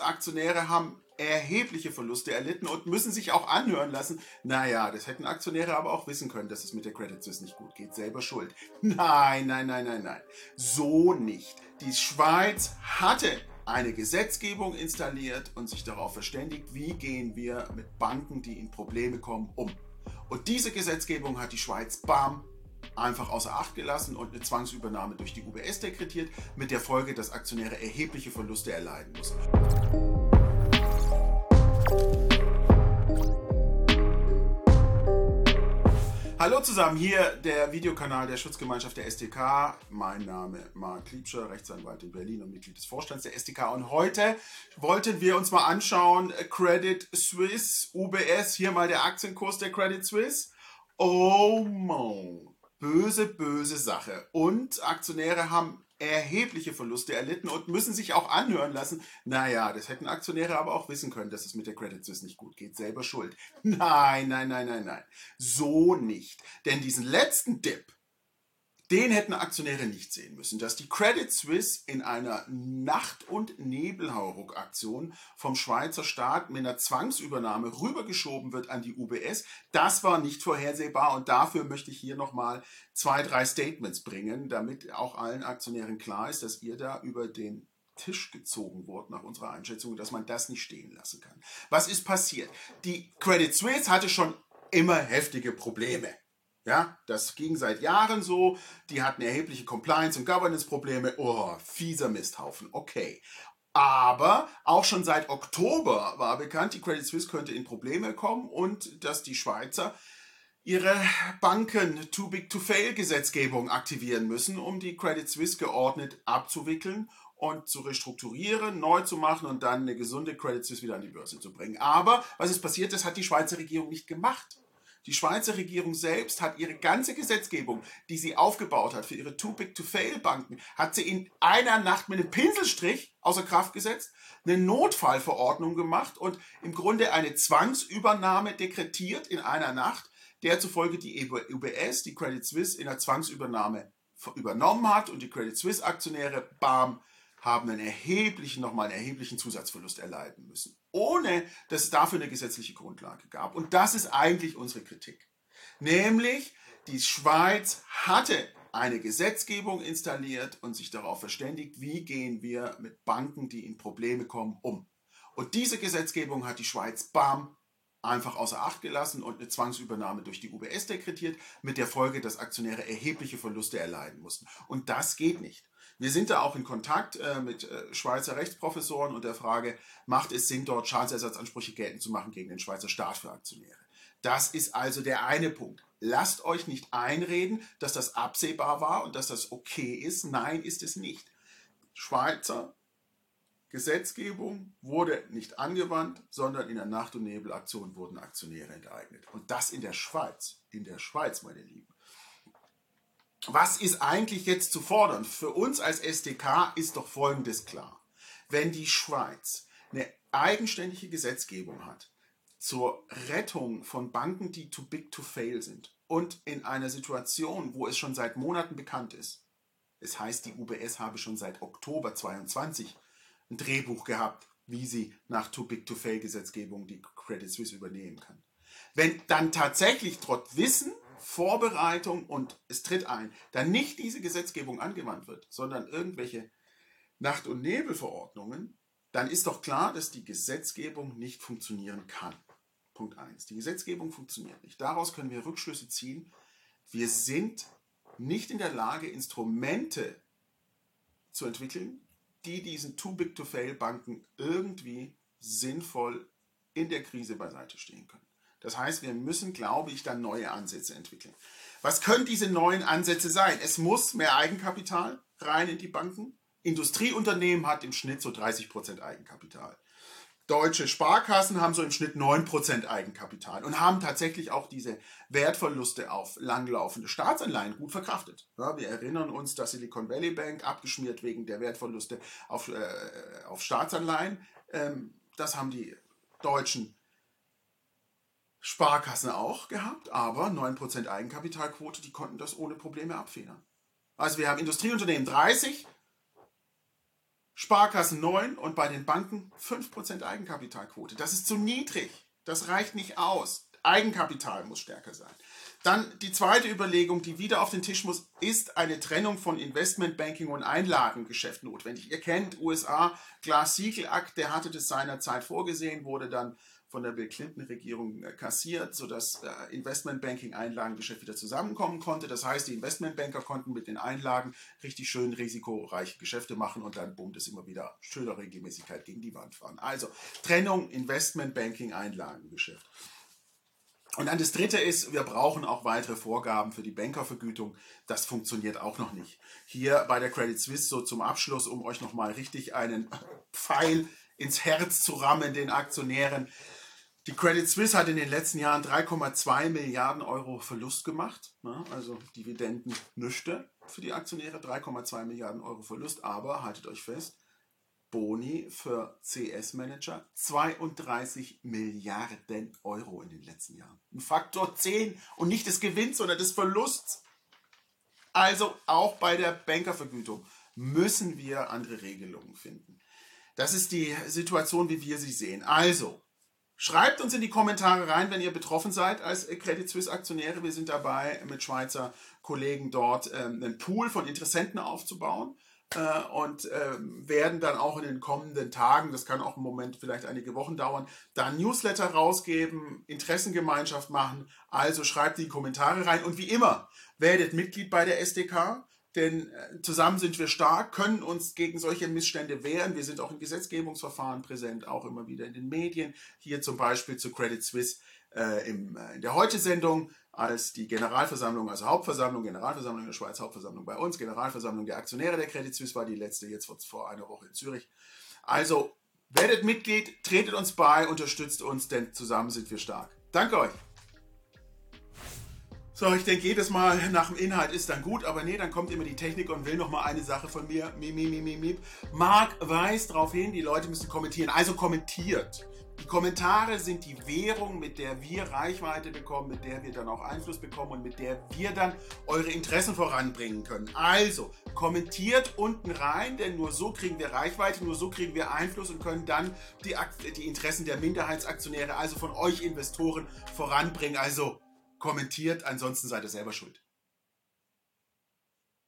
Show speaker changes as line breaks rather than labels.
Aktionäre haben erhebliche Verluste erlitten und müssen sich auch anhören lassen. Naja, das hätten Aktionäre aber auch wissen können, dass es mit der Credit Suisse nicht gut geht. Selber schuld. Nein, nein, nein, nein, nein. So nicht. Die Schweiz hatte eine Gesetzgebung installiert und sich darauf verständigt, wie gehen wir mit Banken, die in Probleme kommen, um. Und diese Gesetzgebung hat die Schweiz, bam, einfach außer Acht gelassen und eine Zwangsübernahme durch die UBS dekretiert, mit der Folge, dass Aktionäre erhebliche Verluste erleiden mussten. Hallo zusammen, hier der Videokanal der Schutzgemeinschaft der STK. Mein Name Marc Liebscher, Rechtsanwalt in Berlin und Mitglied des Vorstands der STK. Und heute wollten wir uns mal anschauen, Credit Suisse, UBS, hier mal der Aktienkurs der Credit Suisse. Oh man, böse, böse Sache. Und Aktionäre haben erhebliche Verluste erlitten und müssen sich auch anhören lassen. Naja, das hätten Aktionäre aber auch wissen können, dass es mit der Credit Suisse nicht gut geht. Selber schuld. Nein, nein, nein, nein, nein. So nicht. Denn diesen letzten Dip, den hätten Aktionäre nicht sehen müssen, dass die Credit Suisse in einer Nacht- und Nebelhauruck-Aktion vom Schweizer Staat mit einer Zwangsübernahme rübergeschoben wird an die UBS. Das war nicht vorhersehbar und dafür möchte ich hier nochmal zwei, drei Statements bringen, damit auch allen Aktionären klar ist, dass ihr da über den Tisch gezogen wurde nach unserer Einschätzung, dass man das nicht stehen lassen kann. Was ist passiert? Die Credit Suisse hatte schon immer heftige Probleme. Ja, das ging seit Jahren so. Die hatten erhebliche Compliance- und Governance-Probleme. Oh, fieser Misthaufen. Okay. Aber auch schon seit Oktober war bekannt, die Credit Suisse könnte in Probleme kommen und dass die Schweizer ihre Banken Too Big to Fail Gesetzgebung aktivieren müssen, um die Credit Suisse geordnet abzuwickeln und zu restrukturieren, neu zu machen und dann eine gesunde Credit Suisse wieder an die Börse zu bringen. Aber was ist passiert? Das hat die Schweizer Regierung nicht gemacht. Die Schweizer Regierung selbst hat ihre ganze Gesetzgebung, die sie aufgebaut hat für ihre Too Big to Fail Banken, hat sie in einer Nacht mit einem Pinselstrich außer Kraft gesetzt, eine Notfallverordnung gemacht und im Grunde eine Zwangsübernahme dekretiert in einer Nacht, der zufolge die UBS, die Credit Suisse, in der Zwangsübernahme übernommen hat und die Credit Suisse Aktionäre, bam, haben einen erheblichen, nochmal einen erheblichen Zusatzverlust erleiden müssen, ohne dass es dafür eine gesetzliche Grundlage gab. Und das ist eigentlich unsere Kritik. Nämlich, die Schweiz hatte eine Gesetzgebung installiert und sich darauf verständigt, wie gehen wir mit Banken, die in Probleme kommen, um. Und diese Gesetzgebung hat die Schweiz, bam, einfach außer Acht gelassen und eine Zwangsübernahme durch die UBS dekretiert, mit der Folge, dass Aktionäre erhebliche Verluste erleiden mussten. Und das geht nicht. Wir sind da auch in Kontakt äh, mit äh, Schweizer Rechtsprofessoren und der Frage, macht es Sinn, dort Schadensersatzansprüche geltend zu machen gegen den Schweizer Staat für Aktionäre? Das ist also der eine Punkt. Lasst euch nicht einreden, dass das absehbar war und dass das okay ist. Nein, ist es nicht. Schweizer Gesetzgebung wurde nicht angewandt, sondern in der Nacht- und Nebelaktion wurden Aktionäre enteignet. Und das in der Schweiz. In der Schweiz, meine Lieben was ist eigentlich jetzt zu fordern? Für uns als SDK ist doch Folgendes klar. Wenn die Schweiz eine eigenständige Gesetzgebung hat zur Rettung von Banken, die too big to fail sind und in einer Situation, wo es schon seit Monaten bekannt ist, es heißt, die UBS habe schon seit Oktober 22 ein Drehbuch gehabt, wie sie nach Too Big to Fail Gesetzgebung die Credit Suisse übernehmen kann. Wenn dann tatsächlich trotz Wissen Vorbereitung und es tritt ein, da nicht diese Gesetzgebung angewandt wird, sondern irgendwelche Nacht- und Nebelverordnungen, dann ist doch klar, dass die Gesetzgebung nicht funktionieren kann. Punkt 1. Die Gesetzgebung funktioniert nicht. Daraus können wir Rückschlüsse ziehen. Wir sind nicht in der Lage, Instrumente zu entwickeln, die diesen Too Big to Fail Banken irgendwie sinnvoll in der Krise beiseite stehen können. Das heißt, wir müssen, glaube ich, dann neue Ansätze entwickeln. Was können diese neuen Ansätze sein? Es muss mehr Eigenkapital rein in die Banken. Industrieunternehmen hat im Schnitt so 30 Prozent Eigenkapital. Deutsche Sparkassen haben so im Schnitt 9% Eigenkapital und haben tatsächlich auch diese Wertverluste auf langlaufende Staatsanleihen gut verkraftet. Ja, wir erinnern uns, dass Silicon Valley Bank abgeschmiert wegen der Wertverluste auf, äh, auf Staatsanleihen. Ähm, das haben die deutschen Sparkassen auch gehabt, aber 9% Eigenkapitalquote, die konnten das ohne Probleme abfedern. Also wir haben Industrieunternehmen 30, Sparkassen 9 und bei den Banken 5% Eigenkapitalquote. Das ist zu niedrig. Das reicht nicht aus. Eigenkapital muss stärker sein. Dann die zweite Überlegung, die wieder auf den Tisch muss, ist eine Trennung von Investmentbanking und Einlagengeschäft notwendig. Ihr kennt USA, Glass-Siegel-Akt, der hatte das seinerzeit vorgesehen, wurde dann von der Bill Clinton-Regierung äh, kassiert, sodass äh, Investmentbanking-Einlagengeschäft wieder zusammenkommen konnte. Das heißt, die Investmentbanker konnten mit den Einlagen richtig schön risikoreiche Geschäfte machen und dann, bumm, das immer wieder schöner Regelmäßigkeit gegen die Wand fahren. Also Trennung Investmentbanking-Einlagengeschäft. Und dann das dritte ist, wir brauchen auch weitere Vorgaben für die Bankervergütung. Das funktioniert auch noch nicht. Hier bei der Credit Suisse so zum Abschluss, um euch nochmal richtig einen Pfeil ins Herz zu rammen, den Aktionären. Die Credit Suisse hat in den letzten Jahren 3,2 Milliarden Euro Verlust gemacht. Ne? Also Dividenden nüchte für die Aktionäre, 3,2 Milliarden Euro Verlust. Aber haltet euch fest, Boni für CS-Manager 32 Milliarden Euro in den letzten Jahren. Ein Faktor 10 und nicht des Gewinns, sondern des Verlusts. Also auch bei der Bankervergütung müssen wir andere Regelungen finden. Das ist die Situation, wie wir sie sehen. Also, schreibt uns in die Kommentare rein, wenn ihr betroffen seid als Credit Suisse Aktionäre. Wir sind dabei, mit Schweizer Kollegen dort ähm, einen Pool von Interessenten aufzubauen äh, und äh, werden dann auch in den kommenden Tagen, das kann auch im Moment vielleicht einige Wochen dauern, da Newsletter rausgeben, Interessengemeinschaft machen. Also schreibt die Kommentare rein und wie immer, werdet Mitglied bei der SDK. Denn äh, zusammen sind wir stark, können uns gegen solche Missstände wehren. Wir sind auch in Gesetzgebungsverfahren präsent, auch immer wieder in den Medien. Hier zum Beispiel zu Credit Suisse äh, im, äh, in der Heute-Sendung als die Generalversammlung, also Hauptversammlung, Generalversammlung in der Schweiz, Hauptversammlung bei uns, Generalversammlung der Aktionäre der Credit Suisse war die letzte, jetzt vor einer Woche in Zürich. Also werdet Mitglied, tretet uns bei, unterstützt uns, denn zusammen sind wir stark. Danke euch. So, ich denke jedes Mal nach dem Inhalt ist dann gut, aber nee, dann kommt immer die Technik und will noch mal eine Sache von mir. Miep, miep, miep, miep. Marc weist darauf hin, die Leute müssen kommentieren. Also kommentiert. Die Kommentare sind die Währung, mit der wir Reichweite bekommen, mit der wir dann auch Einfluss bekommen und mit der wir dann eure Interessen voranbringen können. Also kommentiert unten rein, denn nur so kriegen wir Reichweite, nur so kriegen wir Einfluss und können dann die, die Interessen der Minderheitsaktionäre, also von euch Investoren, voranbringen. Also kommentiert, ansonsten seid ihr selber schuld.